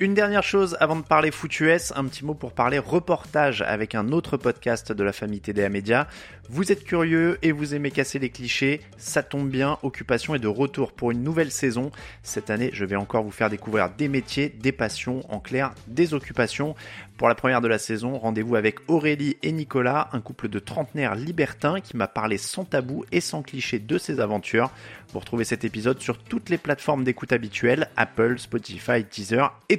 Une dernière chose avant de parler foot US, un petit mot pour parler reportage avec un autre podcast de la famille TDA Media. Vous êtes curieux et vous aimez casser les clichés, ça tombe bien, Occupation est de retour pour une nouvelle saison. Cette année, je vais encore vous faire découvrir des métiers, des passions, en clair, des occupations. Pour la première de la saison, rendez-vous avec Aurélie et Nicolas, un couple de trentenaires libertins qui m'a parlé sans tabou et sans cliché de ses aventures. Vous retrouvez cet épisode sur toutes les plateformes d'écoute habituelles, Apple, Spotify, Teaser et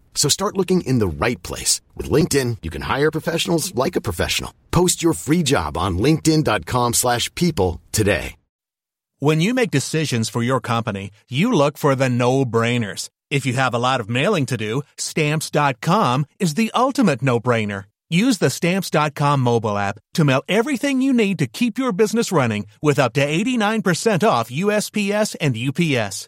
So start looking in the right place. With LinkedIn, you can hire professionals like a professional. Post your free job on linkedin.com slash people today. When you make decisions for your company, you look for the no-brainers. If you have a lot of mailing to do, stamps.com is the ultimate no-brainer. Use the stamps.com mobile app to mail everything you need to keep your business running with up to 89% off USPS and UPS.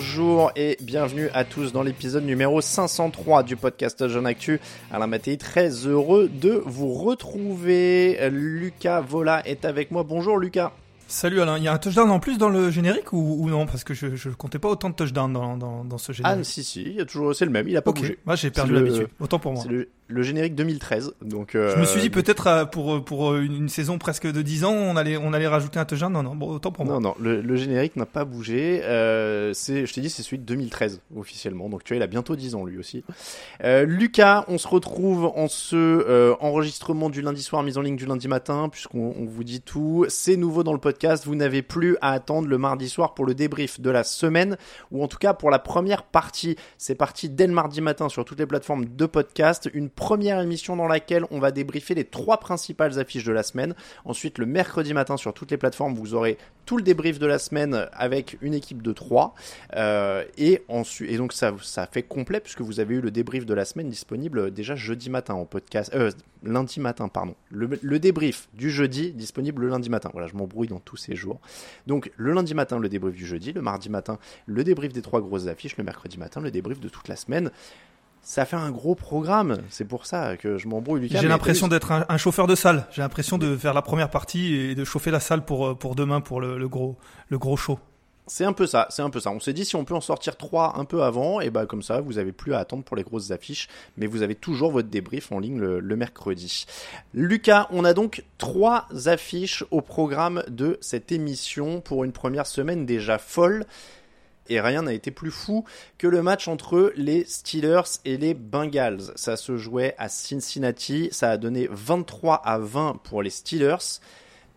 bonjour et bienvenue à tous dans l'épisode numéro 503 du podcast Jeune Actu. Alain Mattei, très heureux de vous retrouver. Lucas Vola est avec moi. Bonjour Lucas. Salut Alain, il y a un touchdown en plus dans le générique ou, ou non? Parce que je, je comptais pas autant de touchdowns dans, dans, dans ce générique. Ah si si, il y a toujours c'est le même, il a pas bougé. moi j'ai perdu l'habitude. Autant pour moi. C'est le, le générique 2013. Donc euh, Je me suis dit peut-être euh, pour pour une une saison presque de 10 ans, on allait on allait rajouter un touchdown. Non non, bon, autant pour moi. Non, non, le, le générique n'a pas bougé. Euh, c'est, je t'ai dit, c'est celui de 2013 officiellement. Donc tu vois, il a bientôt 10 ans lui aussi. Euh, Lucas, on se retrouve en ce euh, enregistrement du lundi soir, mise en ligne du lundi matin, puisqu'on on vous dit tout. C'est nouveau dans le podcast. Vous n'avez plus à attendre le mardi soir pour le débrief de la semaine, ou en tout cas pour la première partie. C'est parti dès le mardi matin sur toutes les plateformes de podcast. Une première émission dans laquelle on va débriefer les trois principales affiches de la semaine. Ensuite, le mercredi matin sur toutes les plateformes, vous aurez tout le débrief de la semaine avec une équipe de 3 et ensuite et donc ça ça fait complet puisque vous avez eu le débrief de la semaine disponible déjà jeudi matin en podcast euh, lundi matin pardon. Le, le débrief du jeudi disponible le lundi matin. Voilà je m'embrouille dans tous ces jours. Donc le lundi matin le débrief du jeudi le mardi matin le débrief des trois grosses affiches le mercredi matin le débrief de toute la semaine ça fait un gros programme, c'est pour ça que je m'embrouille. Lucas, J'ai l'impression d'être un, un chauffeur de salle. J'ai l'impression de faire la première partie et de chauffer la salle pour euh, pour demain pour le, le gros le gros show. C'est un peu ça, c'est un peu ça. On s'est dit si on peut en sortir trois un peu avant, et bah comme ça vous avez plus à attendre pour les grosses affiches, mais vous avez toujours votre débrief en ligne le, le mercredi. Lucas, on a donc trois affiches au programme de cette émission pour une première semaine déjà folle. Et rien n'a été plus fou que le match entre les Steelers et les Bengals. Ça se jouait à Cincinnati, ça a donné 23 à 20 pour les Steelers.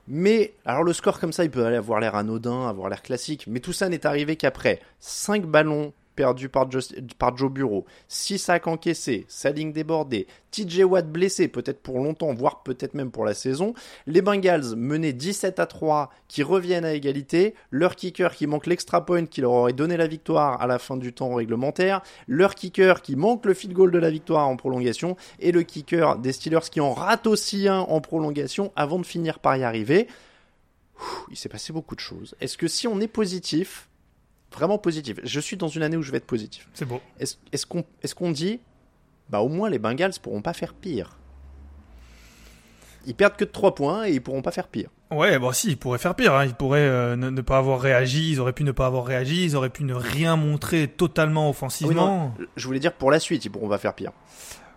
Mais, alors le score comme ça, il peut aller avoir l'air anodin, avoir l'air classique, mais tout ça n'est arrivé qu'après 5 ballons perdus par, Joe- Bureau, 6 sacs encaissés, sa ligne débordée, TJ Watt blessé peut-être pour longtemps, voire peut-être même pour la saison, les Bengals menés 17 à 3 qui reviennent à égalité, leur kicker qui manque l'extra point qui leur aurait donné la victoire à la fin du temps réglementaire, leur kicker qui manque le field goal de la victoire en prolongation, et le kicker des Steelers qui en rate aussi un en prolongation avant de finir par y arriver. Il s'est passé beaucoup de choses. Est-ce que si on est positif, vraiment positif, je suis dans une année où je vais être positif, C'est beau. est-ce qu'on est qu'on dit, bah au moins les Bengals pourront pas faire pire? Ils perdent que de 3 points et ils pourront pas faire pire. Ouais, bon si, ils pourraient faire pire. Hein. Ils pourraient euh, ne, ne pas avoir réagi. Ils auraient pu ne pas avoir réagi. Ils auraient pu ne rien montrer totalement Ah oui, offensivement. non, je voulais dire pour la suite, ils pourront pas faire pire.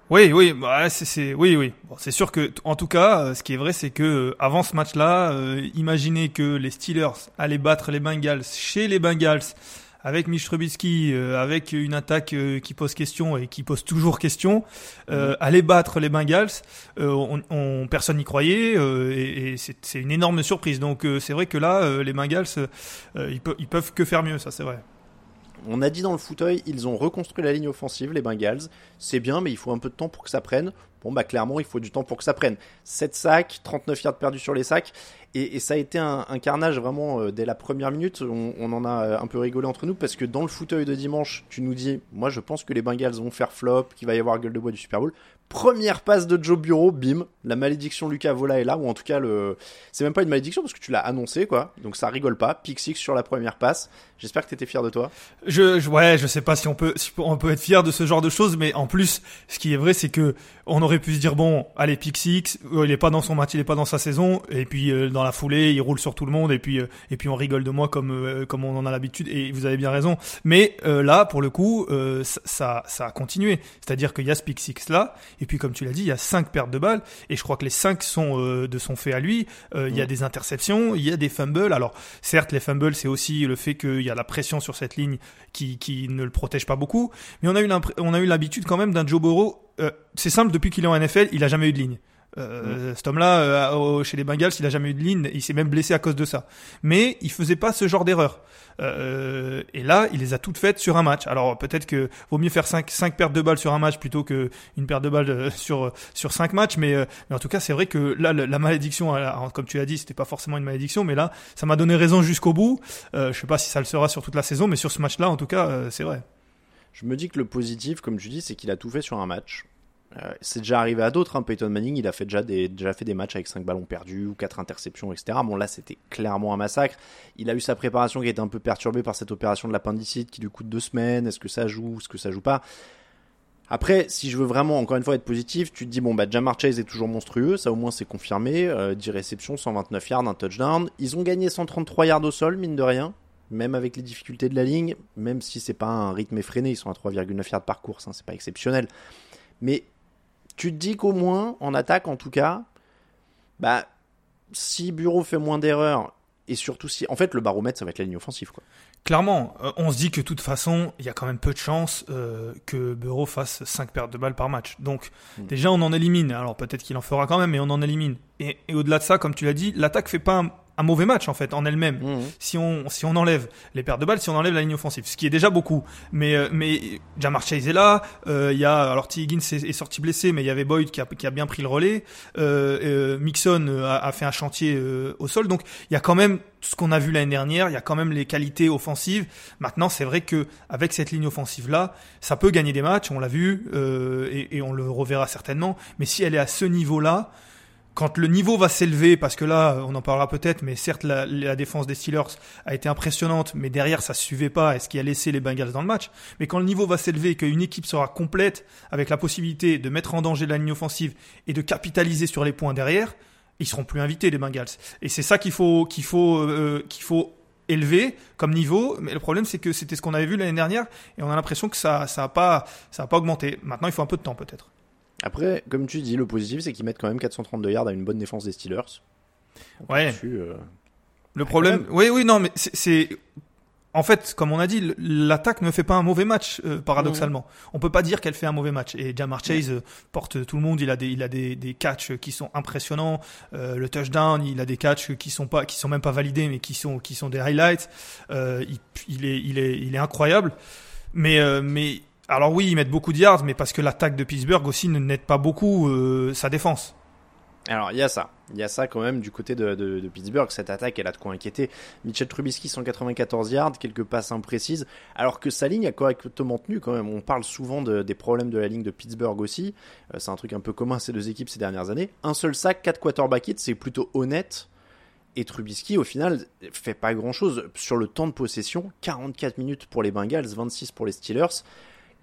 Oui, oui, bah, c'est, oui, oui. Bon, c'est sûr que, en tout cas, euh, ce qui est vrai, c'est que euh, avant ce match-là, euh, imaginez que les Steelers allaient battre les Bengals chez les Bengals avec Mitch Trubisky, euh, avec une attaque euh, qui pose question et qui pose toujours question, euh, aller battre les Bengals, euh, on, on- personne n'y croyait euh, et, et c'est, une énorme surprise. Donc euh, c'est vrai que là, euh, les Bengals, euh, ils, peuvent, ils peuvent que faire mieux, ça c'est vrai. On a dit dans le fauteuil, ils ont reconstruit la ligne offensive, les Bengals. C'est bien, mais il faut un peu de temps pour que ça prenne. Bon, bah clairement, il faut du temps pour que ça prenne. 7 sacs, 39 yards perdus sur les sacs. Et, et ça a été un, un carnage vraiment euh, dès la première minute. On, on en a euh, un peu rigolé entre nous parce que dans le fauteuil de dimanche, tu nous dis, moi je pense que les Bengals vont faire flop, qu'il va y avoir gueule de bois du Super Bowl. Première passe de Joe Bureau, bim, la malédiction Lucas Vola est là, ou en tout cas le, c'est même pas une malédiction parce que tu l'as annoncé quoi, donc ça rigole pas. Pick sur la première passe. J'espère que t'étais fier de toi. Je, je- ouais, je sais pas si on peut, si on peut être fier de ce genre de choses, mais en plus, ce qui est vrai, c'est que on aurait pu se dire bon, allez, pick six, euh, il est pas dans son match, il est pas dans sa saison, et puis euh, dans la foulée, il roule sur tout le monde, et puis euh, et puis on rigole de moi comme euh, comme on en a l'habitude, et vous avez bien raison. Mais euh, là, pour le coup, euh, ça, ça a continué, c'est-à-dire qu'il y a ce pick six là, et puis comme tu l'as dit, il y a cinq pertes de balles, et je crois que les cinq sont euh, de son fait à lui. Euh, Il y a des interceptions, il y a des fumbles. Alors certes, les fumbles, c'est aussi le fait qu'il y a la pression sur cette ligne qui, qui ne le protège pas beaucoup. Mais on a eu on a eu l'habitude quand même d'un Joe Burrow. euh, c'est simple, depuis qu'il est en NFL, il a jamais eu de ligne. Euh, Cet homme-là, euh, chez les Bengals, il a jamais eu de ligne. Il s'est même blessé à cause de ça. Mais il faisait pas ce genre d'erreur. Euh, et là, il les a toutes faites sur un match. Alors peut-être que vaut mieux faire 5 cinq pertes de balles sur un match plutôt que une perte de balles euh, sur sur cinq matchs. Mais, euh, mais en tout cas, c'est vrai que là, la, la malédiction, alors, comme tu l'as dit, c'était pas forcément une malédiction, mais là, ça m'a donné raison jusqu'au bout. Je sais pas si ça le sera sur toute la saison, mais sur ce match-là, en tout cas, c'est vrai. Je me dis que le positif, comme tu dis, c'est qu'il a tout fait sur un match. Euh, c'est déjà arrivé à d'autres. Hein. Peyton Manning, il a fait déjà, déjà fait des matchs avec 5 ballons perdus ou 4 interceptions, etc. Bon, là, c'était clairement un massacre. Il a eu sa préparation qui a été un peu perturbée par cette opération de l'appendicite qui lui coûte deux semaines. Est-ce que ça joue Est-ce que ça joue pas? Après, si je veux vraiment, encore une fois, être positif, tu te dis, bon, bah, Jamar Chase est toujours monstrueux, ça au moins c'est confirmé, euh, 10 réceptions, 129 yards, un touchdown. Ils ont gagné 133 yards au sol, mine de rien, même avec les difficultés de la ligne, même si c'est pas un rythme effréné, ils sont à 3,9 yards par course, hein, c'est pas exceptionnel. Mais tu te dis qu'au moins, en attaque en tout cas, bah, si Bureau fait moins d'erreurs, et surtout si. En fait, le baromètre, ça va être la ligne offensive, quoi. Clairement, euh, on se dit que de toute façon, il y a quand même peu de chances euh, que Bureau fasse 5 pertes de balles par match. Donc déjà, on en élimine. Alors peut-être qu'il en fera quand même, mais on en élimine. Et, et au-delà de ça, comme tu l'as dit, l'attaque fait pas un, un mauvais match en fait en elle-même. Mhm. Si on si on enlève les pertes de balles, si on enlève la ligne offensive, ce qui est déjà beaucoup. Mais euh, mais Jamar Chase est là. euh, Il y a alors T. Higgins est, est sorti blessé, mais il y avait Boyd qui a, qui a bien pris le relais. Euh, euh, Mixon a, a fait un chantier euh, au sol. Donc il y a quand même ce qu'on a vu l'année dernière. Il y a quand même les qualités offensives. Maintenant, c'est vrai que avec cette ligne offensive là, ça peut gagner des matchs. On l'a vu euh, et, et on le reverra certainement. Mais si elle est à ce niveau là quand le niveau va s'élever, parce que là, on en parlera peut-être, mais certes, la, la défense des Steelers a été impressionnante, mais derrière, ça suivait pas, et ce qui a laissé les Bengals dans le match. Mais quand le niveau va s'élever qu'une équipe sera complète, avec la possibilité de mettre en danger la ligne offensive et de capitaliser sur les points derrière, ils seront plus invités, les Bengals. Et c'est ça qu'il faut, qu'il faut, euh, qu'il faut élevé comme niveau, mais le problème c'est que c'était ce qu'on avait vu l'année dernière et on a l'impression que ça ça a pas ça a pas augmenté. Maintenant, il faut un peu de temps peut-être. Après, comme tu dis, le positif, c'est qu'ils mettent quand même 432 yards à une bonne défense des Steelers. Ouais. Euh, Le problème, même. oui, oui, non, mais c'est- en fait, comme on a dit, l'attaque ne fait pas un mauvais match, euh, paradoxalement. On peut pas dire qu'elle fait un mauvais match. Et Jamar Chase euh, porte tout le monde. Il a des, il a des, des catchs qui sont impressionnants. Euh, le touchdown, il a des catchs qui sont pas, qui sont même pas validés, mais qui sont, qui sont des highlights. Il, il est, il est, il est incroyable. Mais, mais, alors oui, ils mettent beaucoup de yards, mais parce que l'attaque de Pittsburgh aussi ne n'aide pas beaucoup euh, sa défense. Alors, il y a ça. Il y a ça quand même du côté de, de- de Pittsburgh. Cette attaque, elle a de quoi inquiéter. Mitchell Trubisky, 194 yards, quelques passes imprécises. Alors que sa ligne a correctement tenu quand même. On parle souvent de- des problèmes de la ligne de Pittsburgh aussi. Euh, c'est un truc un peu commun à ces deux équipes ces dernières années. Un seul sac, 4 quarterback hits, c'est plutôt honnête. Et Trubisky, au final, fait pas grand chose. Sur le temps de possession, 44 minutes pour les Bengals, 26 pour les Steelers.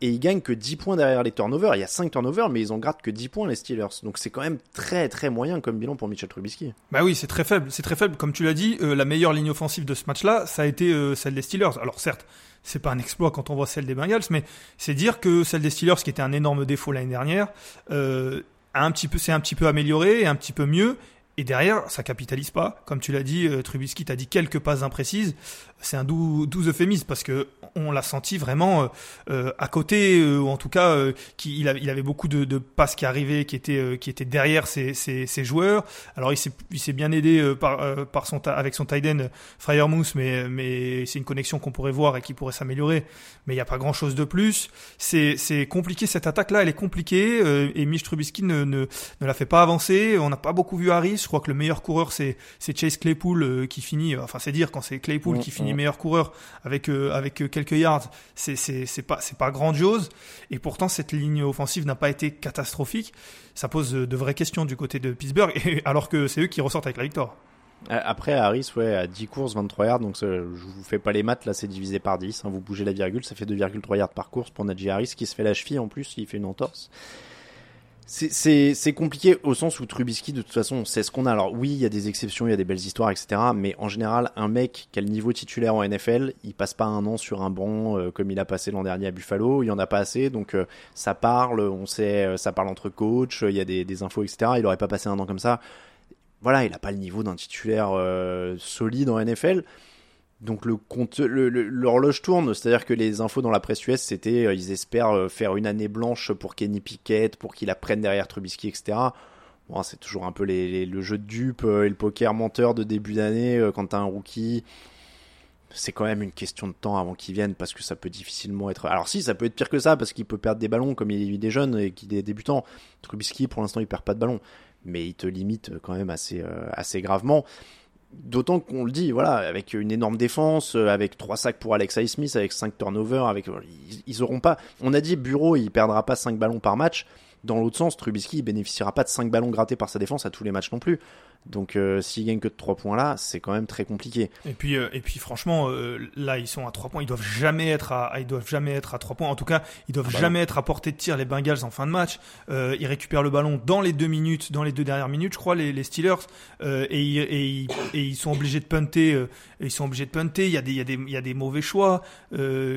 Et ils gagnent que 10 points derrière les turnovers. Il y a 5 turnovers, mais ils en grattent que 10 points les Steelers. Donc c'est quand même très très moyen comme bilan pour Mitchell Trubisky. Bah oui, c'est très faible, c'est très faible. Comme tu l'as dit, euh, la meilleure ligne offensive de ce match-là, ça a été euh, celle des Steelers. Alors certes, c'est pas un exploit quand on voit celle des Bengals, mais c'est dire que celle des Steelers, qui était un énorme défaut l'année dernière, euh, a un petit peu, c'est un petit peu amélioré un petit peu mieux. Et derrière, ça capitalise pas. Comme tu l'as dit, euh, Trubisky t'a dit quelques passes imprécises. C'est un doux, doux euphémisme parce que on l'a senti vraiment euh, euh, à côté, euh, ou en tout cas, euh, qu'il il avait, il avait beaucoup de, de passes qui arrivaient, qui étaient, euh, qui étaient derrière ses, ses, ses joueurs. Alors il s'est, il s'est bien aidé euh, par, euh, par son, avec son tight end Fryermouth, mais, mais c'est une connexion qu'on pourrait voir et qui pourrait s'améliorer. Mais il n'y a pas grand chose de plus. C'est, c'est compliqué cette attaque-là, elle est compliquée euh, et Mitch Trubisky ne, ne, ne la fait pas avancer. On n'a pas beaucoup vu Harris. Je crois que le meilleur coureur c'est, c'est Chase Claypool euh, qui finit. Enfin c'est dire quand c'est Claypool Mm, qui finit mm. meilleur coureur avec euh, avec euh, quelques yards, c'est c'est pas c'est pas grandiose. Et pourtant cette ligne offensive n'a pas été catastrophique. Ça pose euh, de vraies questions du côté de Pittsburgh, et, alors que c'est eux qui ressortent avec la victoire. Après, Harris, ouais, à 10 courses, 23 yards, donc je vous fais pas les maths, là c'est divisé par 10, hein, vous bougez la virgule, ça fait 2,3 yards par course pour Najee Harris qui se fait la cheville en plus, il fait une entorse. C'est- compliqué au sens où Trubisky, de toute façon, c'est ce qu'on a. Alors oui, il y a des exceptions, il y a des belles histoires, etc. Mais en général, un mec qui a le niveau titulaire en NFL, il passe pas un an sur un banc euh, comme il a passé l'an dernier à Buffalo. Il y en a pas assez, donc euh, ça parle, on sait, euh, ça parle entre coachs, il y a des, des infos, etc. Il aurait pas passé un an comme ça. Voilà, il a pas le niveau d'un titulaire euh, solide en NFL. Donc le compte, l'horloge tourne, c'est-à-dire que les infos dans la presse US, c'était euh, ils espèrent euh, faire une année blanche pour Kenny Pickett, pour qu'il apprenne derrière Trubisky, etc. Bon, c'est toujours un peu les, le jeu de dupe euh, et le poker menteur de début d'année euh, quand t'as un rookie. C'est quand même une question de temps avant qu'il vienne parce que ça peut difficilement être. Alors si, ça peut être pire que ça parce qu'il peut perdre des ballons comme il est jeune et qu'il est débutant. Trubisky, pour l'instant, il perd pas de ballon, mais il te limite quand même assez assez gravement. D'autant qu'on le dit, voilà, avec une énorme défense, euh, avec trois sacs pour Alex Smith, avec cinq turnovers, avec ils, ils auront pas. On a dit Bureau, il perdra pas cinq ballons par match. Dans l'autre sens, Trubisky bénéficiera pas de 5 ballons grattés par sa défense à tous les matchs non plus. Donc euh, s'il gagne que de 3 points là, c'est quand même très compliqué. Et puis, euh, et puis franchement, euh, là, ils sont à 3 points. Ils doivent jamais être à, ils doivent jamais être à 3 points. En tout cas, ils doivent bah jamais être à portée de tir, les Bengals, en fin de match. Ils récupèrent le ballon dans les deux minutes, dans les deux dernières minutes, je crois, les, les Steelers. Et, ils- et, ils- et ils sont obligés de punter. ils sont obligés de punter. Il y a des, il y a des, il y a des mauvais choix.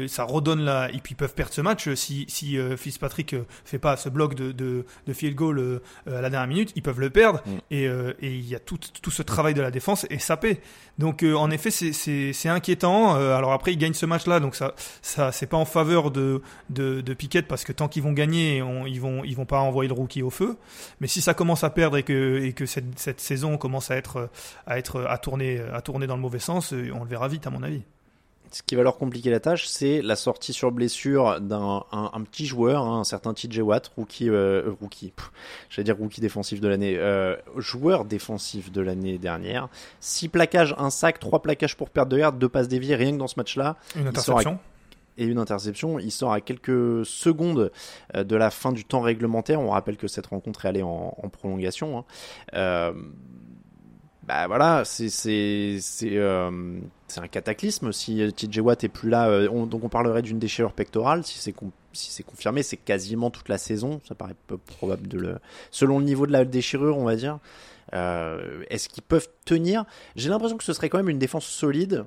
Ça redonne là. Et puis, ils peuvent perdre ce match si, si Fitzpatrick fait pas ce bloc de, de, de field goal à la dernière minute. Ils peuvent le perdre. Mm. Et, et il y a tout, tout ce travail de la défense est sapé. Donc euh, en effet c'est inquiétant. Euh, alors après ils gagnent ce match-là, donc ça ça c'est pas en faveur de de, de Pickett parce que tant qu'ils vont gagner, on- ils vont ils vont pas envoyer le rookie au feu. Mais si ça commence à perdre et que et que cette cette saison commence à être à être à tourner à tourner dans le mauvais sens, euh, on le verra vite à mon avis. Ce qui va leur compliquer la tâche, c'est la sortie sur blessure d'un un, un petit joueur, hein, un certain TJ Watt, rookie, euh, rookie, j'allais dire rookie défensif de l'année, euh, joueur défensif de l'année dernière. 6 plaquages, un sac, 3 plaquages pour perte de yards, 2 passes déviées, rien que dans ce match-là. Une interception. et une interception. Il sort à quelques secondes euh, de la fin du temps réglementaire. On rappelle que cette rencontre est allée en, en prolongation. hein. Euh, bah voilà, c'est c'est c'est euh, c'est un cataclysme si TJ Watt est plus là. euh, on- donc on parlerait d'une déchirure pectorale si c'est si c'est confirmé, c'est quasiment toute la saison. Ça paraît peu probable de le selon le niveau de la déchirure, on va dire. Euh, Est-ce qu'ils peuvent tenir? J'ai l'impression que ce serait quand même une défense solide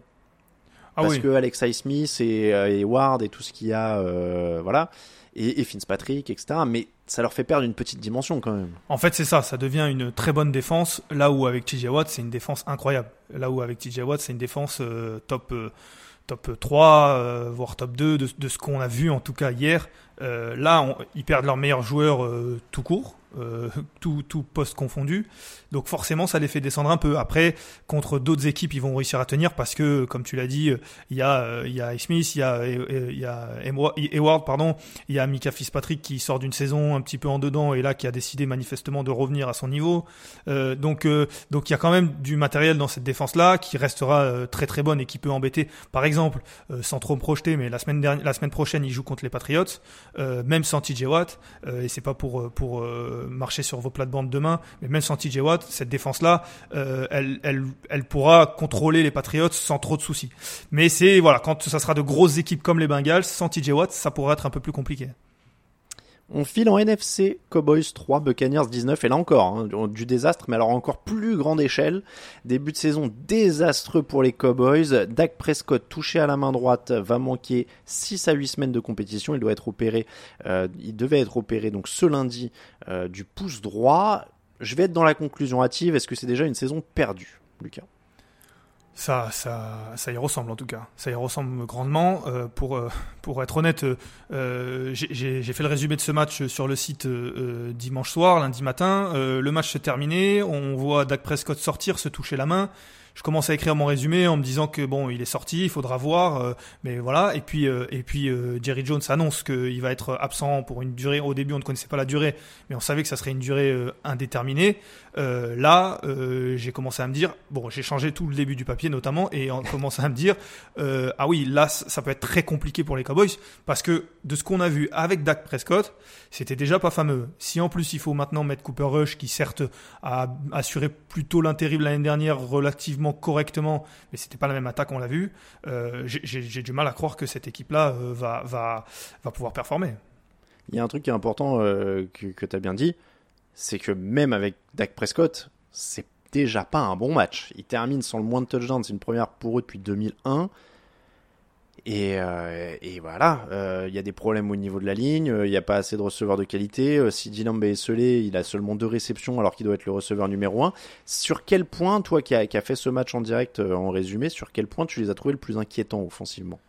Ah parce oui. que Alex Smith et, euh, et Ward et tout ce qu'il y a, euh, voilà, et, et Fitzpatrick, etc. Mais ça leur fait perdre une petite dimension quand même. En fait, c'est ça, ça devient une très bonne défense, là où avec TJ Watt, c'est une défense incroyable. Là où avec TJ Watt, c'est une défense euh, top, euh, top 3, euh, voire top 2 de, de ce qu'on a vu en tout cas hier. Euh, là, on- ils perdent leur meilleur joueur euh, tout court, euh, tout, tout poste confondu. Donc forcément, ça les fait descendre un peu. Après, contre d'autres équipes, ils vont réussir à tenir parce que, comme tu l'as dit, euh, il y a, euh, il y a Smith, il y a, euh, il y a Eward, pardon, il y a Mika Fitzpatrick qui sort d'une saison un petit peu en dedans et là qui a décidé manifestement de revenir à son niveau. Euh, donc, euh, donc il y a quand même du matériel dans cette défense-là qui restera euh, très très bonne et qui peut embêter. Par exemple, euh, sans trop me projeter, mais la semaine dernière, la semaine prochaine, ils jouent contre les Patriots. Euh, même sans TJ Watt, euh, et c'est pas pour, euh, pour euh, marcher sur vos plates-bandes demain, mais même sans TJ Watt, cette défense-là, elle, elle, elle pourra contrôler les Patriots sans trop de soucis. Mais c'est, voilà, quand ça sera de grosses équipes comme les Bengals, sans TJ Watt, ça pourrait être un peu plus compliqué. On file en NFC, Cowboys 3, Buccaneers 19, et là encore, hein, du désastre, mais alors encore plus grande échelle. Début de saison désastreux pour les Cowboys. Dak Prescott, touché à la main droite, va manquer 6 à 8 semaines de compétition. Il doit être opéré, euh, il devait être opéré donc ce lundi euh, du pouce droit. Je vais être dans la conclusion hâtive. Est-ce que c'est déjà une saison perdue, Lucas? Ça, ça, ça y ressemble en tout cas. Ça y ressemble grandement. Euh, pour, euh, pour être honnête, euh, j'ai- fait le résumé de ce match sur le site euh, dimanche soir, lundi matin. Le match se terminait. On voit Dak Prescott sortir, se toucher la main. Je commence à écrire mon résumé en me disant que bon, il est sorti, il faudra voir, mais voilà. Et puis, et puis Jerry Jones annonce qu'il va être absent pour une durée. Au début, on ne connaissait pas la durée, mais on savait que ça serait une durée indéterminée. Euh, là, euh, j'ai commencé à me dire, bon, j'ai changé tout le début du papier notamment, et on commence à me dire, euh, ah oui, là, ça peut être très compliqué pour les Cowboys, parce que de ce qu'on a vu avec Dak Prescott, c'était déjà pas fameux. Si en plus il faut maintenant mettre Cooper Rush, qui certes a assuré plutôt l'intérim l'année dernière relativement correctement, mais c'était pas la même attaque, on l'a vu, j'ai- du mal à croire que cette équipe-là va, va, va pouvoir performer. Il y a un truc qui est important que, que tu as bien dit, c'est que même avec Dak Prescott, c'est déjà pas un bon match. Il termine sans le moins de touchdowns, c'est une première pour eux depuis 2001. Et, euh, et voilà, euh, il y a des problèmes au niveau de la ligne, euh, il n'y a pas assez de receveurs de qualité. Euh, si Dylan est scellé, il a seulement deux réceptions alors qu'il doit être le receveur numéro un. Sur quel point, toi qui as a fait ce match en direct euh, en résumé, sur quel point tu les as trouvés le plus inquiétants offensivement?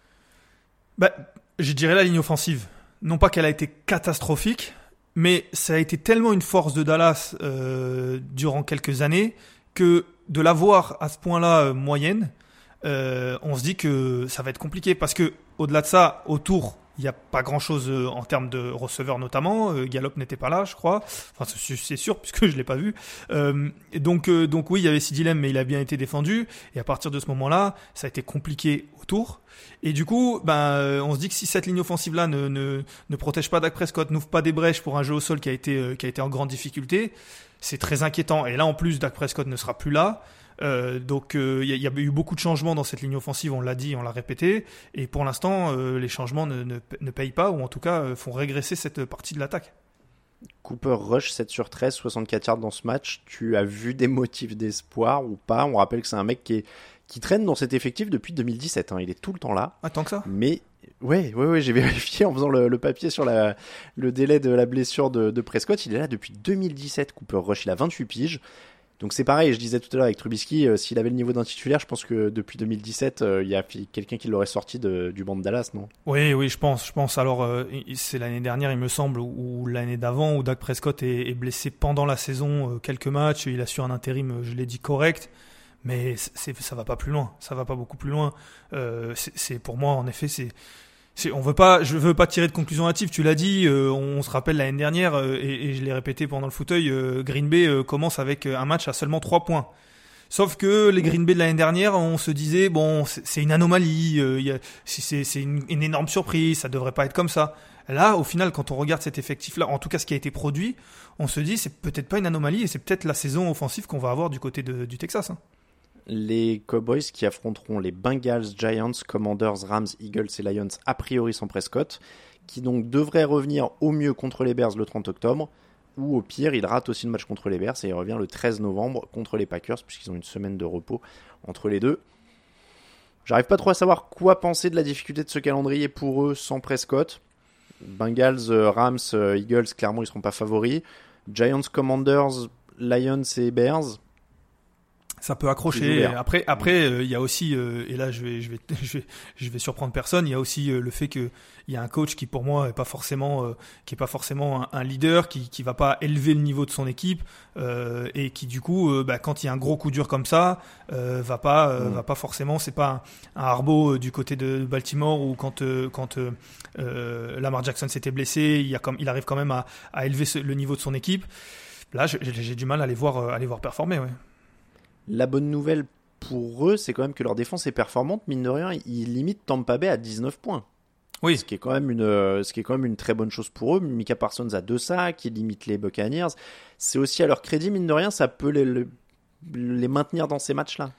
Bah, je dirais la ligne offensive. Non pas qu'elle a été catastrophique, mais ça a été tellement une force de Dallas euh, durant quelques années que de la voir à ce point-là euh, moyenne, euh, on se dit que ça va être compliqué parce que au-delà de ça, autour, il n'y a pas grand-chose euh, en termes de receveurs notamment. Euh, Gallup n'était pas là, je crois. Enfin, c'est sûr puisque je l'ai pas vu. Euh, donc, euh, donc oui, il y avait Sidilem, mais il a bien été défendu. Et à partir de ce moment-là, ça a été compliqué autour. Et du coup, ben, on se dit que si cette ligne offensive-là ne, ne, ne protège pas Dak Prescott, n'ouvre pas des brèches pour un jeu au sol qui a été, qui a été en grande difficulté, c'est très inquiétant. Et là, en plus, Dak Prescott ne sera plus là. Euh, donc il y, a- y a eu beaucoup de changements dans cette ligne offensive, on l'a dit, on l'a répété, et pour l'instant euh, les changements ne, ne, ne payent pas, ou en tout cas euh, font régresser cette partie de l'attaque. Cooper Rush 7 sur 13, 64 yards dans ce match. Tu as vu des motifs d'espoir ou pas? On rappelle que c'est un mec qui, est, qui traîne dans cet effectif depuis 2017. hein. Il est tout le temps là. Ah, tant que ça Mais ouais, ouais, ouais j'ai vérifié en faisant le, le papier sur la, le délai de la blessure de, de Prescott. Il est là depuis 2017. Cooper Rush, il a 28 piges. Donc c'est pareil, je disais tout à l'heure avec Trubisky, euh, s'il avait le niveau d'un titulaire, je pense que depuis 2017, euh, il y a quelqu'un qui l'aurait sorti du banc de Dallas, non? Oui, oui, je pense. Je pense. Alors, euh, c'est l'année dernière, il me semble, ou l'année d'avant, où Dak Prescott est, est blessé pendant la saison, quelques matchs. Il a su un intérim, je l'ai dit, correct. Mais ça va pas plus loin. Ça va pas beaucoup plus loin. C'est- pour moi, en effet, c'est. On veut pas, je veux pas tirer de conclusion hâtive. Tu l'as dit. euh, on se rappelle l'année dernière, euh, et, et je l'ai répété pendant le fauteuil. euh, Green Bay euh, commence avec un match à seulement 3 points. Sauf que les Green Bay de l'année dernière, on se disait bon, c'est une anomalie, euh, c'est une, une énorme surprise, ça devrait pas être comme ça. Là, au final, quand on regarde cet effectif-là, en tout cas ce qui a été produit, on se dit c'est peut-être pas une anomalie et c'est peut-être la saison offensive qu'on va avoir du côté de- du Texas. hein. Les Cowboys qui affronteront les Bengals, Giants, Commanders, Rams, Eagles et Lions a priori sans Prescott, qui donc devrait revenir au mieux contre les Bears le 30 octobre, ou au pire il rate aussi le match contre les Bears et il revient le 13 novembre contre les Packers puisqu'ils ont une semaine de repos entre les deux. J'arrive pas trop à savoir quoi penser de la difficulté de ce calendrier pour eux sans Prescott. Bengals, euh, Rams, euh, Eagles, clairement ils seront pas favoris. Giants, Commanders, Lions et Bears, Ça peut accrocher. Après, après, euh, il y a aussi, euh, et là, je vais, je vais, je vais, je vais surprendre personne. Il y a aussi euh, le fait que il y a un coach qui, pour moi, est pas forcément, euh, qui est pas forcément un, un leader, qui, qui va pas élever le niveau de son équipe, euh, et qui, du coup, bah, quand il y a un gros coup dur comme ça, euh, va pas, Mm. va pas forcément. C'est pas un, un Harbaugh du côté de Baltimore où quand, quand Lamar Jackson s'était blessé, il, y a comme, il arrive quand même à, à élever ce- le niveau de son équipe. Là, j'ai du mal à les voir, à les voir performer. Ouais. La bonne nouvelle pour eux, c'est quand même que leur défense est performante. Mine de rien, ils limitent Tampa Bay à 19 points. Oui. Ce qui est quand même une, euh, ce qui est quand même une très bonne chose pour eux. Mika Parsons a deux sacs, il limite les Buccaneers. C'est aussi à leur crédit, mine de rien, ça peut les, les- les maintenir dans ces matchs-là.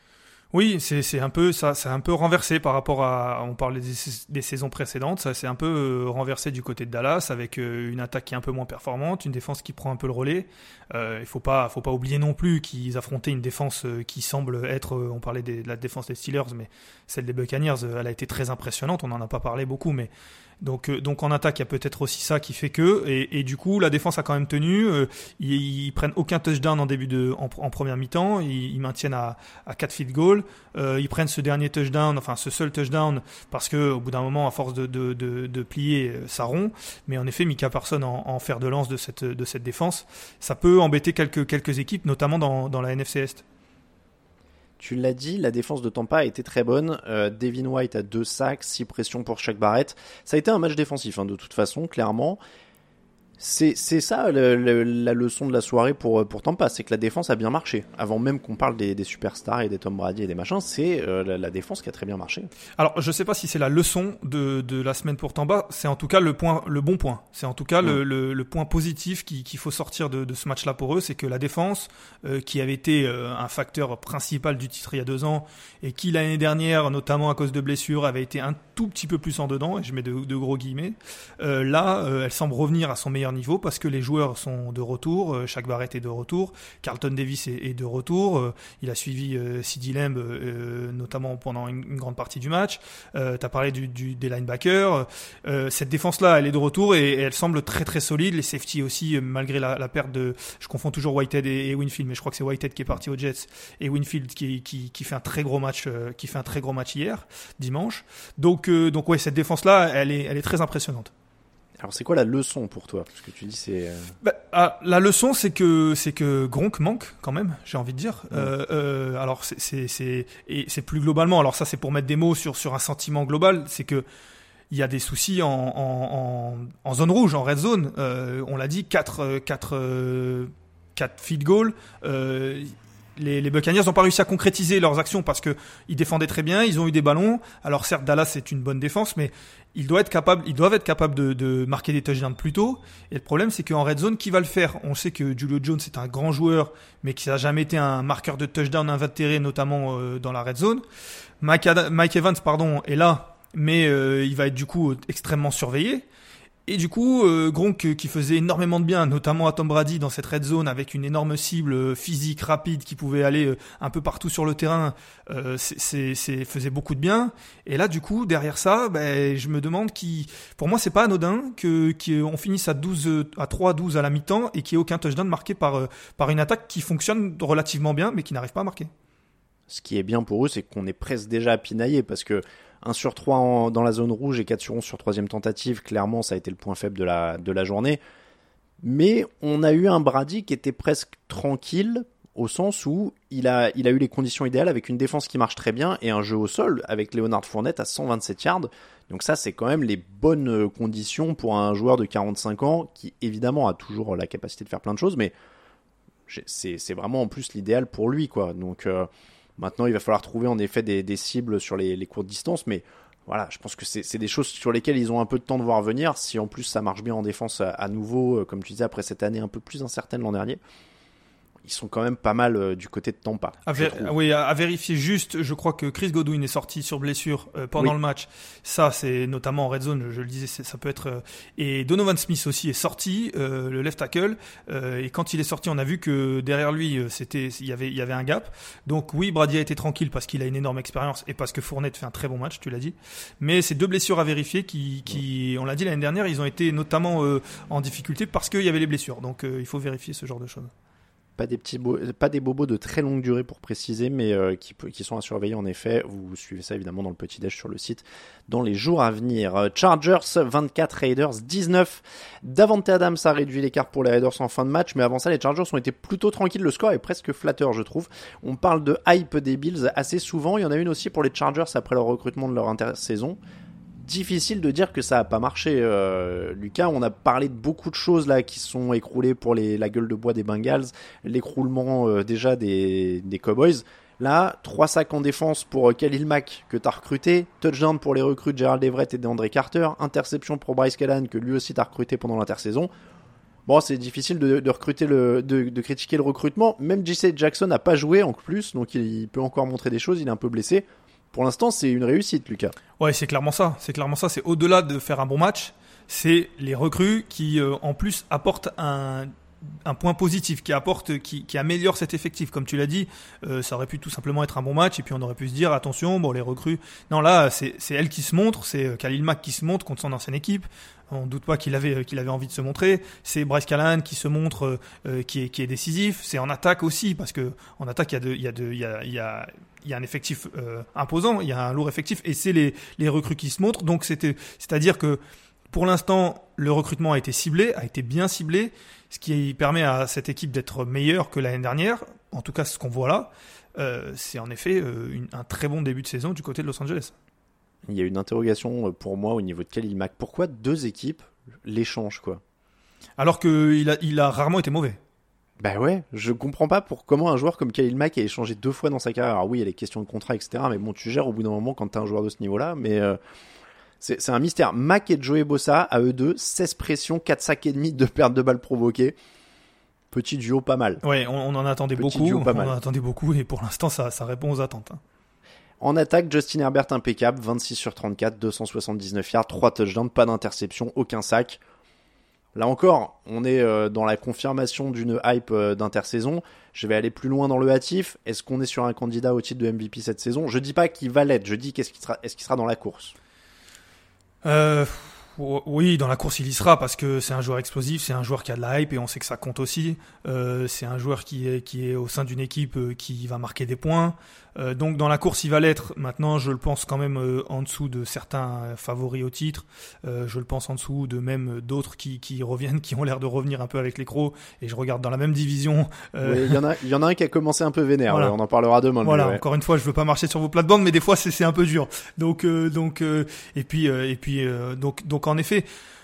Oui, c'est un peu ça, c'est un peu renversé par rapport à on parlait des, saisons précédentes, ça c'est un peu euh, renversé du côté de Dallas avec euh, une attaque qui est un peu moins performante, une défense qui prend un peu le relais. Euh, il faut pas faut pas oublier non plus qu'ils affrontaient une défense euh, qui semble être on parlait des- de la défense des Steelers mais celle des Buccaneers, elle a été très impressionnante, on en a pas parlé beaucoup mais donc, euh, donc en attaque, il y a peut-être aussi ça qui fait que, et, et du coup, la défense a quand même tenu. euh, ils, ils prennent aucun touchdown en début de, en, première mi-temps. Ils, ils maintiennent à, à 4 field goals. Euh, ils prennent ce dernier touchdown, enfin ce seul touchdown, parce que au bout d'un moment, à force de, de, de, de plier, euh, ça rompt. Mais en effet, Mika Parson en, en fer de lance de cette, de cette défense, ça peut embêter quelques, quelques équipes, notamment dans, dans la NFC Est. Tu l'as dit, la défense de Tampa a été très bonne. Euh, Devin White a deux sacs, six pressions pour chaque barrette. Ça a été un match défensif, hein, de toute façon, clairement. C'est c'est ça le- le- la leçon de la soirée pour, pour Tampa, c'est que la défense a bien marché. Avant même qu'on parle des, des superstars et des Tom Brady et des machins, c'est euh, la, la défense qui a très bien marché. Alors, je sais pas si c'est la leçon de, de la semaine pour Tamba, c'est en tout cas le point, le bon point. C'est en tout cas le, le, le point positif qui- qu'il faut sortir de, de ce match-là pour eux, c'est que la défense, euh, qui avait été euh, un facteur principal du titre il y a deux ans, et qui l'année dernière, notamment à cause de blessures, avait été un tout petit peu plus en dedans, et je mets de, gros guillemets, euh, là, euh, elle semble revenir à son meilleur niveau parce que les joueurs sont de retour, euh, Shaq Barrett est de retour, Carlton Davis est, de retour, euh, il a suivi CD Lamb notamment pendant une, grande partie du match. Euh, T'as parlé des linebackers. Cette défense-là, elle est de retour et, elle semble très très solide. Les safety aussi, malgré la, perte de, je confonds toujours Whitehead et, Winfield, mais je crois que c'est Whitehead qui est parti aux Jets et Winfield qui, qui, qui fait un très gros match, qui fait un très gros match hier, dimanche. Donc euh, donc ouais, cette défense-là, elle est elle est très impressionnante. Alors c'est quoi la leçon pour toi? Parce que tu dis c'est... euh, Bah, ah, la leçon, c'est que c'est que Gronk manque quand même, j'ai envie de dire. Euh, euh, alors c'est c'est et c'est plus globalement. Alors ça, c'est pour mettre des mots sur sur un sentiment global, c'est que il y a des soucis en, en, en, en zone rouge, en red zone. On l'a dit, 4 quatre, euh, quatre field goals. Les, les Buccaneers n'ont pas réussi à concrétiser leurs actions parce que ils défendaient très bien, ils ont eu des ballons. Alors certes, Dallas c'est une bonne défense, mais ils doivent être capables, de, marquer des touchdowns plus tôt. Et le problème, c'est qu'en red zone, qui va le faire? On sait que Julio Jones est un grand joueur, mais qui n'a jamais été un marqueur de touchdown invétéré, notamment euh, dans la red zone. Mike Evans, pardon, est là, mais euh, il va être du coup extrêmement surveillé. Et du coup, euh, Gronk euh, qui faisait énormément de bien, notamment à Tom Brady dans cette red zone avec une énorme cible euh, physique rapide qui pouvait aller euh, un peu partout sur le terrain, faisait beaucoup de bien. Et là, du coup, derrière ça, ben, je me demande qui, pour moi, c'est pas anodin que qu'on finisse à 12 euh, à 3-12 à la mi-temps et qu'il n'y ait aucun touchdown marqué par par une attaque qui fonctionne relativement bien, mais qui n'arrive pas à marquer. Ce qui est bien pour eux, c'est qu'on est presque déjà pinaillé parce que 1 sur 3 en- dans la zone rouge et 4 sur 11 sur troisième tentative, clairement, ça a été le point faible de la, de la journée. Mais on a eu un Brady qui était presque tranquille au sens où il a, il a eu les conditions idéales avec une défense qui marche très bien et un jeu au sol avec Leonard Fournette à 127 yards. Donc ça, c'est quand même les bonnes euh, conditions pour un joueur de 45 ans qui évidemment a toujours la capacité de faire plein de choses, mais c'est vraiment en plus l'idéal pour lui, quoi. Donc euh, maintenant, il va falloir trouver en effet des, cibles sur les, courtes distances, mais voilà, je pense que c'est des choses sur lesquelles ils ont un peu de temps de voir venir. Si en plus ça marche bien en défense à, à nouveau, euh, comme tu disais, après cette année un peu plus incertaine l'an dernier, ils sont quand même pas mal euh, du côté de Tampa. À, ver- oui, à, à vérifier juste, je crois que Chris Godwin est sorti sur blessure euh, pendant Oui. le match. Ça, c'est notamment en red zone, je, je le disais, ça peut être. euh, et Donovan Smith aussi est sorti, euh, le left tackle. euh, et quand il est sorti, on a vu que derrière lui, euh, c'était, il y avait, il y avait un gap. Donc oui, Brady a été tranquille parce qu'il a une énorme expérience et parce que Fournette fait un très bon match, tu l'as dit. Mais ces deux blessures à vérifier, qui, qui on l'a dit l'année dernière, ils ont été notamment euh, en difficulté parce qu'il y avait les blessures. Donc euh, il faut vérifier ce genre de choses. Pas des bobos de très longue durée pour préciser, mais euh, qui sont à surveiller en effet. Vous suivez ça évidemment dans le petit déj sur le site dans les jours à venir. Euh, Chargers 24 Raiders 19. Davante Adams a réduit l'écart pour les Raiders en fin de match, mais avant ça les Chargers ont été plutôt tranquilles. Le score est presque flatteur je trouve. On parle de hype des Bills assez souvent. Il y en a une aussi pour les Chargers après leur recrutement de leur intersaison difficile de dire que ça a pas marché. Euh, Lucas, on a parlé de beaucoup de choses là qui sont écroulées pour la gueule de bois des Bengals, l'écroulement euh, déjà des, Cowboys. Là, trois sacs en défense pour euh, Khalil Mack que t'as recruté, touchdown pour les recrues de Gerald Everett et d'André Carter, interception pour Bryce Callan que lui aussi t'as recruté pendant l'intersaison. Bon, c'est difficile de, recruter de critiquer le recrutement. Même JC Jackson n'a pas joué en plus, donc il peut encore montrer des choses. Il est un peu blessé. Pour l'instant, c'est une réussite, Lucas. Ouais, c'est clairement ça. C'est clairement ça. C'est au-delà de faire un bon match. C'est les recrues qui, euh, en plus, apportent un, un point positif, qui apporte, qui, qui améliore cet effectif. Comme tu l'as dit, euh, ça aurait pu tout simplement être un bon match, et puis on aurait pu se dire attention, bon les recrues. Non, là, c'est c'est elle qui se montre, c'est euh, Khalil Mack qui se montre contre son ancienne équipe. On doute pas qu'il avait qu'il avait envie de se montrer. C'est Bryce Callan qui se montre, euh, euh, qui est qui est décisif. C'est en attaque aussi parce que en attaque il y a de il y a de y a il y a un effectif euh, imposant, il y a un lourd effectif et c'est les les recrues qui se montrent. Donc c'était c'est-à-dire que pour l'instant le recrutement a été ciblé, a été bien ciblé, ce qui permet à cette équipe d'être meilleure que l'année dernière. En tout cas, ce qu'on voit là, euh, c'est en effet euh, une- un très bon début de saison du côté de Los Angeles. Il y a une interrogation euh, pour moi au niveau de Khalil Mack. Pourquoi deux équipes l'échangent, quoi? Alors qu'il a il a rarement été mauvais. Bah ouais, je comprends pas pour comment un joueur comme Khalil Mack a échangé deux fois dans sa carrière. Alors oui, il y a les questions de contrat, etc. Mais bon, tu gères au bout d'un moment quand t'es un joueur de ce niveau-là. Mais euh, c'est un mystère. Mack et Joey Bossa, à eux deux, 16 pressions, 4 sacs et demi de perte de balles provoquées. Petit duo pas mal. Ouais, on, on en attendait Petit beaucoup, duo pas on mal. en attendait beaucoup et pour l'instant ça ça répond aux attentes. hein. En attaque, Justin Herbert impeccable, 26 sur 34, 279 yards, 3 touchdowns, pas d'interception, aucun sac. Là encore, on est euh, dans la confirmation d'une hype euh, d'intersaison. Je vais aller plus loin dans le hâtif. Est-ce qu'on est sur un candidat au titre de MVP cette saison? Je dis pas qu'il va l'être, je dis qu'est-ce qu'il sera, est-ce qu'il sera dans la course? Euh, oui, dans la course, il y sera parce que c'est un joueur explosif, c'est un joueur qui a de la hype et on sait que ça compte aussi. Euh, c'est un joueur qui est, qui est au sein d'une équipe euh, qui va marquer des points. Euh, donc dans la course, il va l'être. Maintenant, je le pense quand même euh, en dessous de certains euh, favoris au titre. Euh, je le pense en dessous de même euh, d'autres qui, qui reviennent, qui ont l'air de revenir un peu avec les crocs. Et je regarde dans la même division. euh, Oui, Il y en a, il y en a un qui a commencé un peu vénère. Voilà. ouais, on en parlera demain. Voilà, ouais. encore une fois, je veux pas marcher sur vos plates-bandes, mais des fois c'est c'est un peu dur. Donc euh, donc euh, et puis euh, et puis euh, donc donc en effet.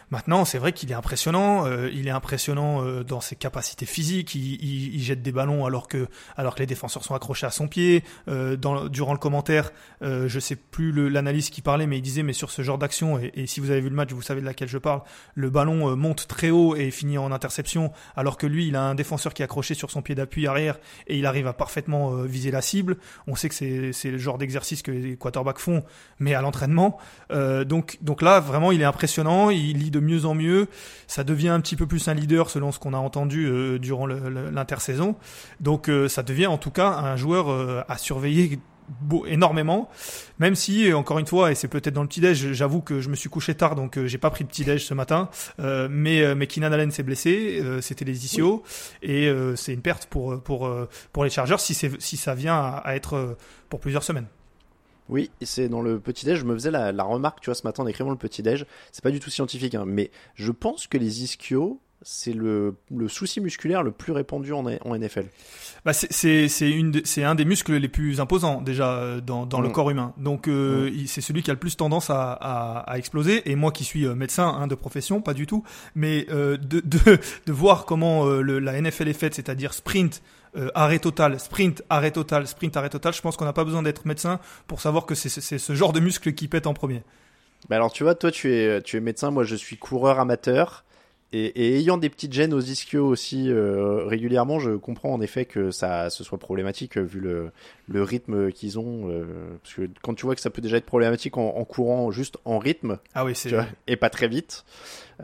Maintenant, c'est vrai qu'il est impressionnant. euh, il est impressionnant euh, dans ses capacités physiques. Il, il, il jette des ballons alors que alors que les défenseurs sont accrochés à son pied. Euh, dans, durant le commentaire, euh, je sais plus l'analyste qui parlait, mais il disait mais sur ce genre d'action et, et si vous avez vu le match, vous savez de laquelle je parle. Le ballon euh, monte très haut et finit en interception, alors que lui, il a un défenseur qui est accroché sur son pied d'appui arrière et il arrive à parfaitement euh, viser la cible. On sait que c'est le genre d'exercice que les quarterbacks font, mais à l'entraînement. Donc donc là, vraiment, il est impressionnant. Il lit de mieux en mieux. Ça devient un petit peu plus un leader selon ce qu'on a entendu euh, durant l'intersaison. Donc euh, ça devient en tout cas un joueur euh, à surveiller beau, énormément, même si encore une fois, et c'est peut-être dans le petit déj, j'avoue que je me suis couché tard, donc j'ai pas pris de petit déj ce matin, mais mais Keenan Allen s'est blessé, c'était les ischios, et c'est une perte pour pour pour les Chargers si si ça vient à, à être pour plusieurs semaines. Oui, c'est dans le petit déj. Je me faisais la, la remarque, tu vois, ce matin en écrivant le petit déj. C'est pas du tout scientifique, hein, mais je pense que les ischios, c'est le, le souci musculaire le plus répandu en, en NFL. Bah c'est de- c'est un des muscles les plus imposants déjà euh, dans dans le Mm. corps humain. Donc euh, il- c'est celui qui a le plus tendance à à, à exploser. Et moi qui suis euh, médecin hein, de profession, pas du tout, mais euh, de de de voir comment euh, le, la NFL est faite, c'est-à-dire sprint. Euh, arrêt total, sprint, arrêt total, sprint, arrêt total. Je pense qu'on n'a pas besoin d'être médecin pour savoir que c'est ce genre de muscle qui pète en premier. Bah alors, tu vois, toi, tu es, tu es médecin, moi, je suis coureur amateur. Et, et ayant des petites gènes aux ischios aussi euh, régulièrement, je comprends en effet que ça ce soit problématique euh, vu le, le rythme qu'ils ont. euh, parce que quand tu vois que ça peut déjà être problématique en, en courant juste en rythme, Ah oui, c'est et pas très vite,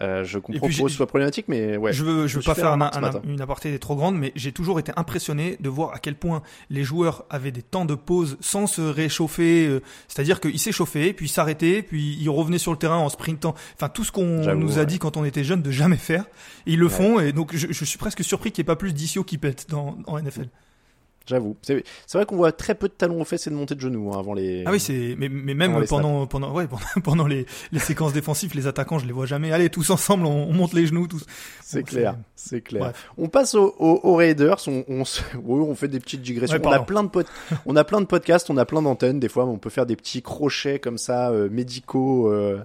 euh, je comprends que ce soit problématique, mais ouais. je veux, je Je veux pas faire un- un- une aparté trop grande, mais j'ai toujours été impressionné de voir à quel point les joueurs avaient des temps de pause sans se réchauffer. euh, C'est-à-dire qu'ils s'échauffaient, puis s'arrêtaient, puis ils revenaient sur le terrain en sprintant. Enfin, tout ce qu'on nous a ouais. dit quand on était jeune de jamais faire, ils le Ouais. font. Et donc, je, je suis presque surpris qu'il n'y ait pas plus d'ischios qui pètent dans, en NFL. J'avoue. C'est c'est vrai qu'on voit très peu de talons aux fesses et de montée de genoux hein, avant les. Ah oui, c'est mais, mais même pendant pendant ouais pendant, pendant les, les séquences défensives, les attaquants, je les vois jamais. Allez, tous ensemble, on, on monte les genoux, tous. C'est Bon, clair, c'est clair. On passe aux, aux- aux Raiders. On, on, se- oui, on fait des petites digressions. Ouais, on a plein de pod- on a plein de podcasts, on a plein d'antennes. Des fois, on peut faire des petits crochets comme ça, euh, médicaux, euh,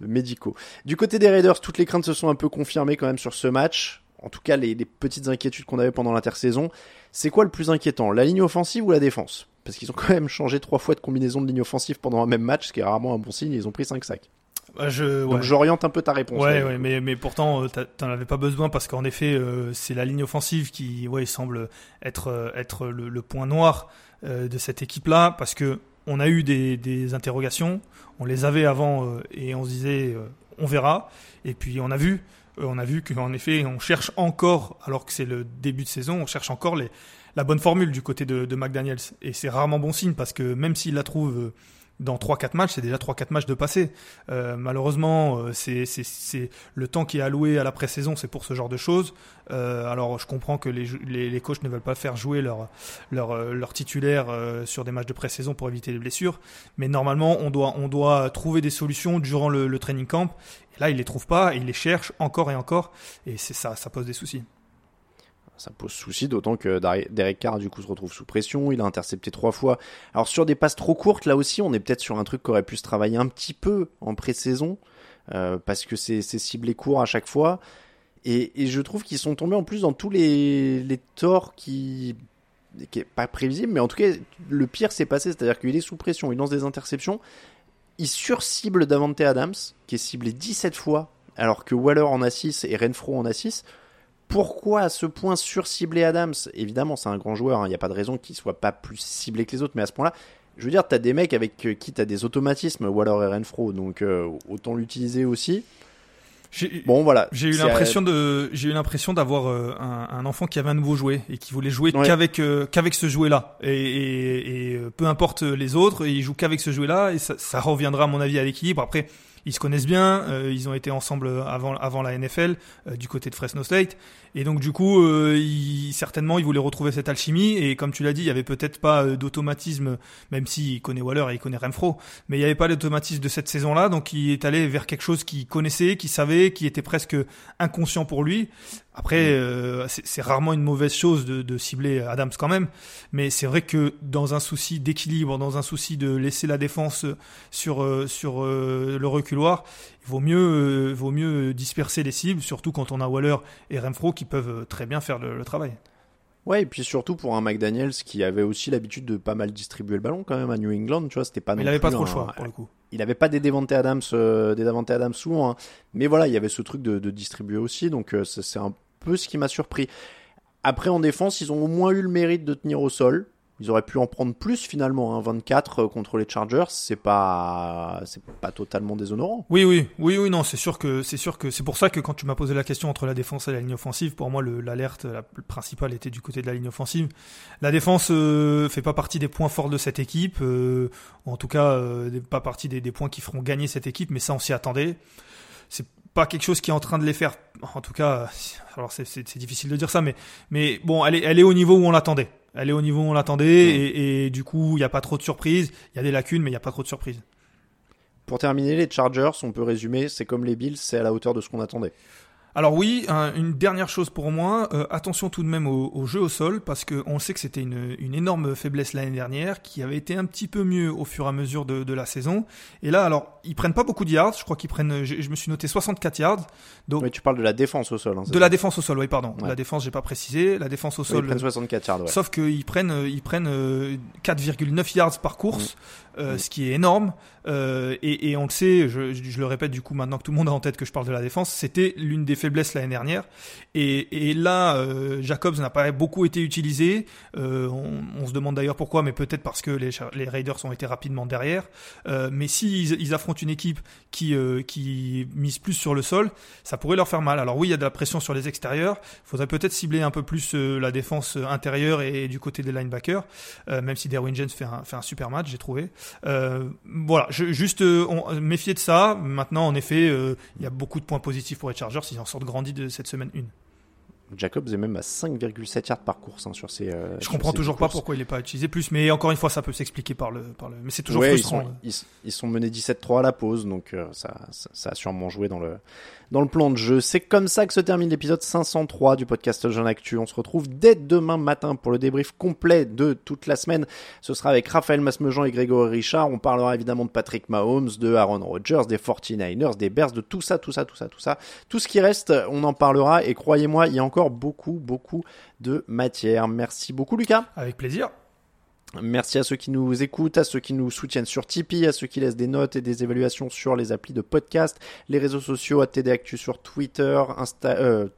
médicaux. Du côté des Raiders, toutes les craintes se sont un peu confirmées quand même sur ce match. En tout cas, les, les petites inquiétudes qu'on avait pendant l'intersaison. C'est quoi le plus inquiétant, la ligne offensive ou la défense? Parce qu'ils ont quand même changé trois fois de combinaison de ligne offensive pendant un même match, ce qui est rarement un bon signe. Ils ont pris 5 sacs. Bah, je, Donc j'oriente un peu ta réponse. Ouais, ouais, mais, mais pourtant, euh, t'en avais pas besoin parce qu'en effet, euh, c'est la ligne offensive qui, ouais, semble être euh, être le, le point noir euh, de cette équipe-là parce que on a eu des, des interrogations, on les avait avant euh, et on se disait, on verra. Et puis on a vu, euh, on a vu qu'en effet, on cherche encore, alors que c'est le début de saison, on cherche encore les la bonne formule du côté de, de McDaniels. Et c'est rarement bon signe parce que même s'il la trouve euh, dans 3-4 matchs, c'est déjà 3-4 matchs de passé. Euh, malheureusement, euh, c'est, c'est, c'est le temps qui est alloué à la pré-saison, c'est pour ce genre de choses. Euh, alors, je comprends que les, les, les coachs ne veulent pas faire jouer leur, leur, euh, leur titulaire euh, sur des matchs de pré-saison pour éviter les blessures. Mais normalement, on doit, on doit trouver des solutions durant le, le training camp. Et là, ils les trouvent pas, ils les cherchent encore et encore. Et c'est ça, ça pose des soucis. Ça pose souci, d'autant que Derek Carr du coup se retrouve sous pression. Il a intercepté trois fois. Alors sur des passes trop courtes, là aussi, on est peut-être sur un truc qui aurait pu se travailler un petit peu en pré-saison, euh, parce que c'est ciblé court à chaque fois. Et, je trouve qu'ils sont tombés en plus dans tous les, les torts qui qui est pas prévisible, mais en tout cas, le pire s'est passé, c'est-à-dire qu'il est sous pression, il lance des interceptions, il surcible Davante Adams, qui est ciblé 17 fois, alors que Waller en a 6 et Renfro en a 6. Pourquoi à ce point surcibler Adams? Évidemment, c'est un grand joueur, hein, il n'y a pas de raison qu'il soit pas plus ciblé que les autres, mais à ce point-là, je veux dire, t'as des mecs avec euh, qui t'as des automatismes, Waller et Renfro, donc euh, autant l'utiliser aussi. J'ai, Bon, voilà. J'ai eu C'est, l'impression de, j'ai eu l'impression d'avoir euh, un, un enfant qui avait un nouveau jouet et qui voulait jouer Ouais. qu'avec euh, qu'avec ce jouet-là. Et, et, et, euh, peu importe les autres, il joue qu'avec ce jouet-là et ça, ça reviendra à mon avis à l'équilibre. Après, ils se connaissent bien, euh, ils ont été ensemble avant avant la NFL euh, du côté de Fresno State. Et donc du coup, euh, ils, certainement, ils voulaient retrouver cette alchimie. Et comme tu l'as dit, il y avait peut-être pas euh, d'automatisme, même s'il connaît Waller et il connaît Renfro, mais il n'y avait pas d'automatisme de cette saison-là, donc il est allé vers quelque chose qu'il connaissait, qu'il savait, qui était presque inconscient pour lui. Après, euh, c'est rarement une mauvaise chose de, de cibler Adams quand même, mais c'est vrai que dans un souci d'équilibre, dans un souci de laisser la défense sur euh, sur euh, le il vaut mieux euh, vaut mieux disperser les cibles, surtout quand on a Waller et Renfro qui peuvent euh, très bien faire le, le travail. Ouais, et puis surtout pour un McDaniels qui avait aussi l'habitude de pas mal distribuer le ballon quand même à New England, tu vois, c'était pas Mais il non avait pas trop le choix pour le coup. il avait pas des Devante Adams, euh, des Davante Adams souvent, hein. mais voilà, il y avait ce truc de, de distribuer aussi, donc euh, c'est un peu ce qui m'a surpris. Après, en défense, ils ont au moins eu le mérite de tenir au sol. Ils auraient pu en prendre plus finalement, hein. 24 euh, contre les Chargers, c'est pas, c'est pas totalement déshonorant. Oui, oui, oui, oui, non, c'est sûr que c'est sûr que c'est pour ça que quand tu m'as posé la question entre la défense et la ligne offensive, pour moi, le- l'alerte la principale était du côté de la ligne offensive. La défense euh, fait pas partie des points forts de cette équipe, euh, en tout cas, euh, pas partie des, des points qui feront gagner cette équipe, mais ça, on s'y attendait. C'est pas quelque chose qui est en train de les faire. En tout cas, alors c'est difficile de dire ça, mais mais bon, elle est elle est au niveau où on l'attendait. Elle est au niveau où on l'attendait, et, et du coup, il n'y a pas trop de surprises. Il y a des lacunes, mais il n'y a pas trop de surprises. Pour terminer, les Chargers, on peut résumer, c'est comme les Bills, c'est à la hauteur de ce qu'on attendait. Alors oui, un- une dernière chose pour moi, euh, attention tout de même au, au jeu au sol, parce que on sait que c'était une, une énorme faiblesse l'année dernière, qui avait été un petit peu mieux au fur et à mesure de, de la saison. Et là, alors, ils prennent pas beaucoup de yards, je crois qu'ils prennent, je, je me suis noté 64 yards. Donc, Mais tu parles de la défense au sol. Hein, de ça la défense au sol, oui, pardon. Ouais. La défense, j'ai pas précisé. La défense au sol. Ils prennent 64 yards, ouais. Sauf qu'ils prennent, euh, ils prennent euh, 4,9 yards par course, euh, Mm. ce qui est énorme. Euh, et, et on le sait, je, je- je le répète du coup maintenant que tout le monde a en tête que je parle de la défense, c'était l'une des faiblesses l'année dernière. Et, là, euh, Jacobs n'a pas beaucoup été utilisé. Euh, on, se demande d'ailleurs pourquoi, mais peut-être parce que les, Raiders ont été rapidement derrière. Euh, mais s'ils ils affrontent une équipe qui, qui mise plus sur le sol, ça pourrait leur faire mal. Alors oui, il y a de la pression sur les extérieurs. Il faudrait peut-être cibler un peu plus la défense intérieure et, du côté des linebackers, même si Derwin James fait un, fait un super match, j'ai trouvé. Voilà, juste méfier de ça. Maintenant, en effet, il y a beaucoup de points positifs pour les Chargers. Ils en sortent grandis de cette semaine 1. Jacobs est même à 5,7 yards par course hein, sur ces. euh, Je sur comprends toujours pas courses. pourquoi il n'est pas utilisé plus, mais encore une fois, ça peut s'expliquer par le, par le. Mais c'est toujours Ouais, ils frustrant. sont, ils, ils sont menés 17-3 à la pause, donc euh, ça, ça, ça a sûrement joué dans le, dans le plan de jeu. C'est comme ça que se termine l'épisode 503 du podcast Jeune Actu. On se retrouve dès demain matin pour le débrief complet de toute la semaine. Ce sera avec Raphaël Masmejean et Grégory Richard. On parlera évidemment de Patrick Mahomes, de Aaron Rodgers, des 49ers, des Bears, de tout ça, tout ça, tout ça, tout ça. Tout ce qui reste, on en parlera et croyez-moi, il y a encore beaucoup, beaucoup de matière. Merci beaucoup Lucas. Avec plaisir. Merci à ceux qui nous écoutent, à ceux qui nous soutiennent sur Tipeee, à ceux qui laissent des notes et des évaluations sur les applis de podcast, les réseaux sociaux, à TD Actu sur Twitter, Insta, euh,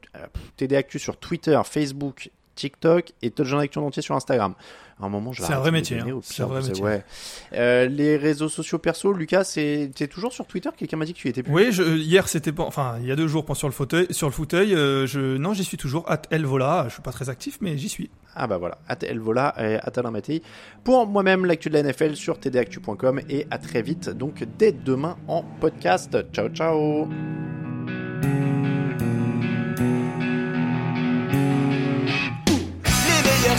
TD Actu sur Twitter, Facebook, TikTok et Touchdown Action entier sur Instagram. À un moment, je C'est un vrai métier, hein. C'est un vrai métier. ouais. Euh, les réseaux sociaux perso, Lucas, c'est t'es toujours sur Twitter? Quelqu'un m'a dit que tu y étais plus. Oui, je, hier c'était pas, enfin il y a deux jours sur le fauteuil, sur le fauteuil, euh, je, non j'y suis toujours. At Elvola, je suis pas très actif, mais j'y suis. Ah bah voilà, at Elvola et at Alain Mattei. Pour moi-même, l'actu de la NFL sur tdactu.com et à très vite, donc dès demain en podcast. Ciao ciao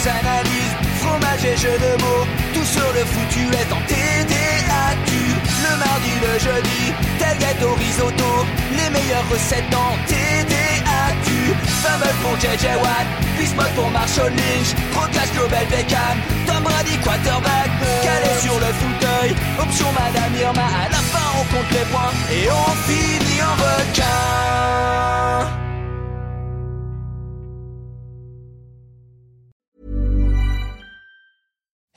Analyses, fromage et jeux de mots, tout sur le foutu est en TDAQ. Le mardi, le jeudi, tel gâteau risotto, les meilleures recettes en TDAQ. Fumble pour JJ Watt, Bismuth pour Marshall Lynch, Proclash Global Beckham, Tom Brady quarterback, calé sur le fauteuil, option Madame Irma, à la fin on compte les points et on finit en requin.